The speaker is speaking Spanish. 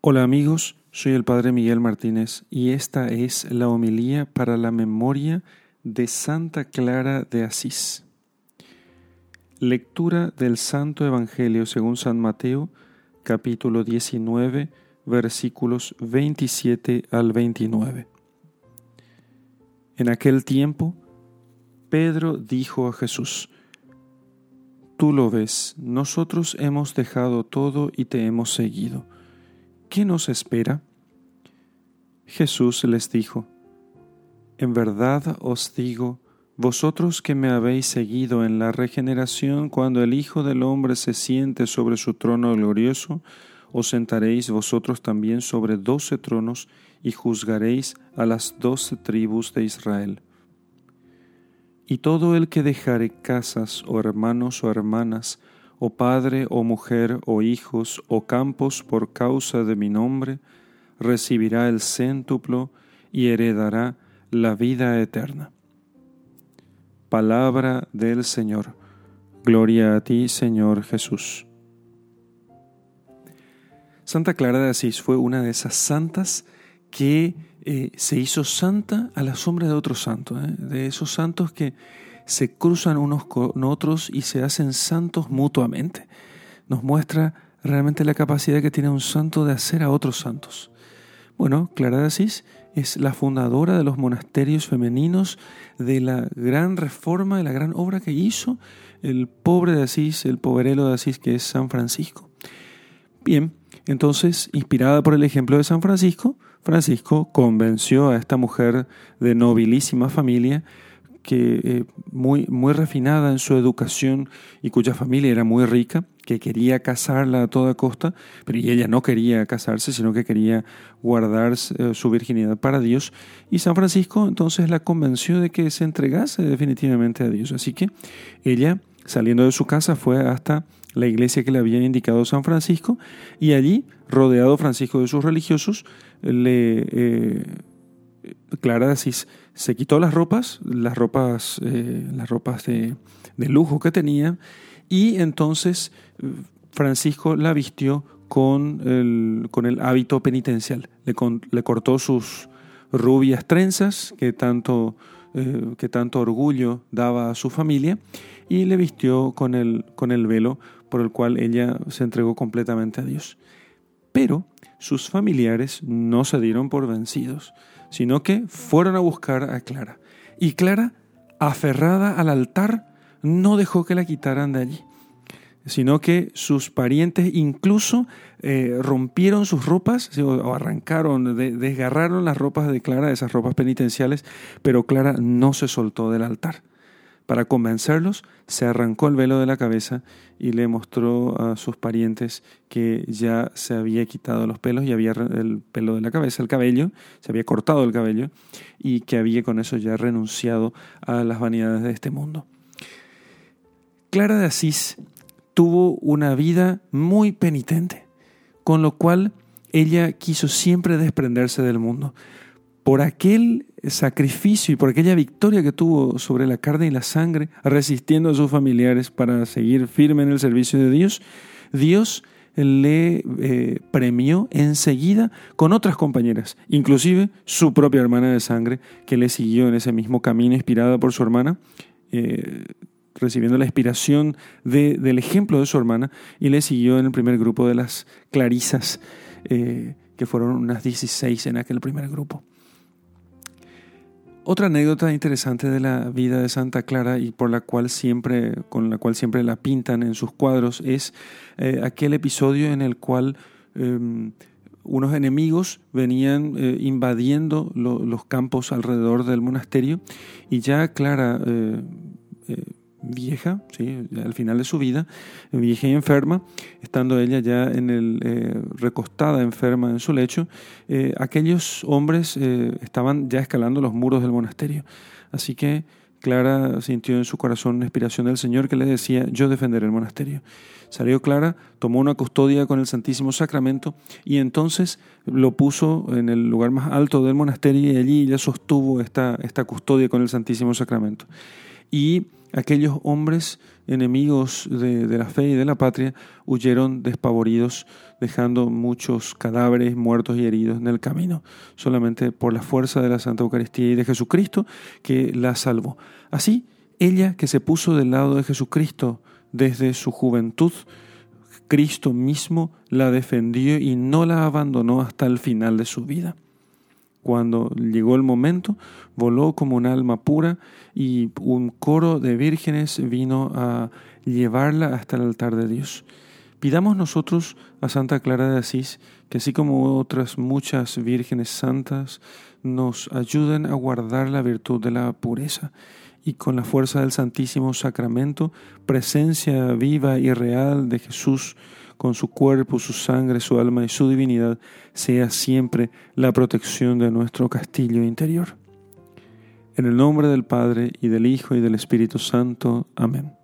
Hola amigos, soy el Padre Miguel Martínez y esta es la homilía para la memoria de Santa Clara de Asís. Lectura del Santo Evangelio según San Mateo, capítulo 19, versículos 27 al 29. En aquel tiempo, Pedro dijo a Jesús, Tú lo ves, nosotros hemos dejado todo y te hemos seguido. ¿Qué nos espera? Jesús les dijo, En verdad os digo, vosotros que me habéis seguido en la regeneración, cuando el Hijo del Hombre se siente sobre su trono glorioso, os sentaréis vosotros también sobre doce tronos y juzgaréis a las doce tribus de Israel. Y todo el que dejare casas o hermanos o hermanas, o padre o mujer o hijos o campos por causa de mi nombre, recibirá el céntuplo y heredará la vida eterna. Palabra del Señor. Gloria a ti, Señor Jesús. Santa Clara de Asís fue una de esas santas que eh, se hizo santa a la sombra de otros santos, ¿eh? de esos santos que se cruzan unos con otros y se hacen santos mutuamente. Nos muestra realmente la capacidad que tiene un santo de hacer a otros santos. Bueno, Clara de Asís es la fundadora de los monasterios femeninos, de la gran reforma, de la gran obra que hizo el pobre de Asís, el poverelo de Asís que es San Francisco. Bien, entonces, inspirada por el ejemplo de San Francisco, Francisco convenció a esta mujer de nobilísima familia que eh, muy, muy refinada en su educación y cuya familia era muy rica, que quería casarla a toda costa, pero ella no quería casarse, sino que quería guardar eh, su virginidad para Dios. Y San Francisco entonces la convenció de que se entregase definitivamente a Dios. Así que ella, saliendo de su casa, fue hasta la iglesia que le había indicado San Francisco y allí, rodeado Francisco de sus religiosos, le... Eh, Clara Asís se quitó las ropas, las ropas, eh, las ropas de, lujo que tenía, y entonces Francisco la vistió con el, con el hábito penitencial. Le, le, cortó sus rubias trenzas, que tanto, eh, que tanto orgullo daba a su familia, y le vistió con el, con el velo por el cual ella se entregó completamente a Dios. Pero sus familiares no se dieron por vencidos sino que fueron a buscar a Clara. Y Clara, aferrada al altar, no dejó que la quitaran de allí, sino que sus parientes incluso eh, rompieron sus ropas o arrancaron, desgarraron las ropas de Clara, esas ropas penitenciales, pero Clara no se soltó del altar. Para convencerlos, se arrancó el velo de la cabeza y le mostró a sus parientes que ya se había quitado los pelos y había el pelo de la cabeza, el cabello, se había cortado el cabello y que había con eso ya renunciado a las vanidades de este mundo. Clara de Asís tuvo una vida muy penitente, con lo cual ella quiso siempre desprenderse del mundo. Por aquel sacrificio y por aquella victoria que tuvo sobre la carne y la sangre, resistiendo a sus familiares para seguir firme en el servicio de Dios, Dios le eh, premió enseguida con otras compañeras, inclusive su propia hermana de sangre, que le siguió en ese mismo camino inspirada por su hermana, eh, recibiendo la inspiración del ejemplo de su hermana, y le siguió en el primer grupo de las clarisas, eh, que fueron unas 16 en aquel primer grupo. Otra anécdota interesante de la vida de Santa Clara y por la cual siempre, con la cual siempre la pintan en sus cuadros es eh, aquel episodio en el cual em, unos enemigos venían eh, invadiendo los campos alrededor del monasterio y ya Clara eh, vieja, ¿sí? al final de su vida, vieja y enferma, estando ella ya en el, eh, recostada enferma en su lecho, eh, aquellos hombres eh, estaban ya escalando los muros del monasterio. Así que Clara sintió en su corazón una inspiración del Señor que le decía, yo defenderé el monasterio. Salió Clara, tomó una custodia con el Santísimo Sacramento y entonces lo puso en el lugar más alto del monasterio y allí ella sostuvo esta, esta custodia con el Santísimo Sacramento y aquellos hombres enemigos de, la fe y de la patria huyeron despavoridos, dejando muchos cadáveres muertos y heridos en el camino, solamente por la fuerza de la Santa Eucaristía y de Jesucristo que la salvó. Así, ella que se puso del lado de Jesucristo desde su juventud, Cristo mismo la defendió y no la abandonó hasta el final de su vida. Cuando llegó el momento, voló como un alma pura y un coro de vírgenes vino a llevarla hasta el altar de Dios. Pidamos nosotros a Santa Clara de Asís que así como otras muchas vírgenes santas nos ayuden a guardar la virtud de la pureza y con la fuerza del Santísimo Sacramento, presencia viva y real de Jesús, con su cuerpo, su sangre, su alma y su divinidad, sea siempre la protección de nuestro castillo interior. En el nombre del Padre, y del Hijo, y del Espíritu Santo. Amén.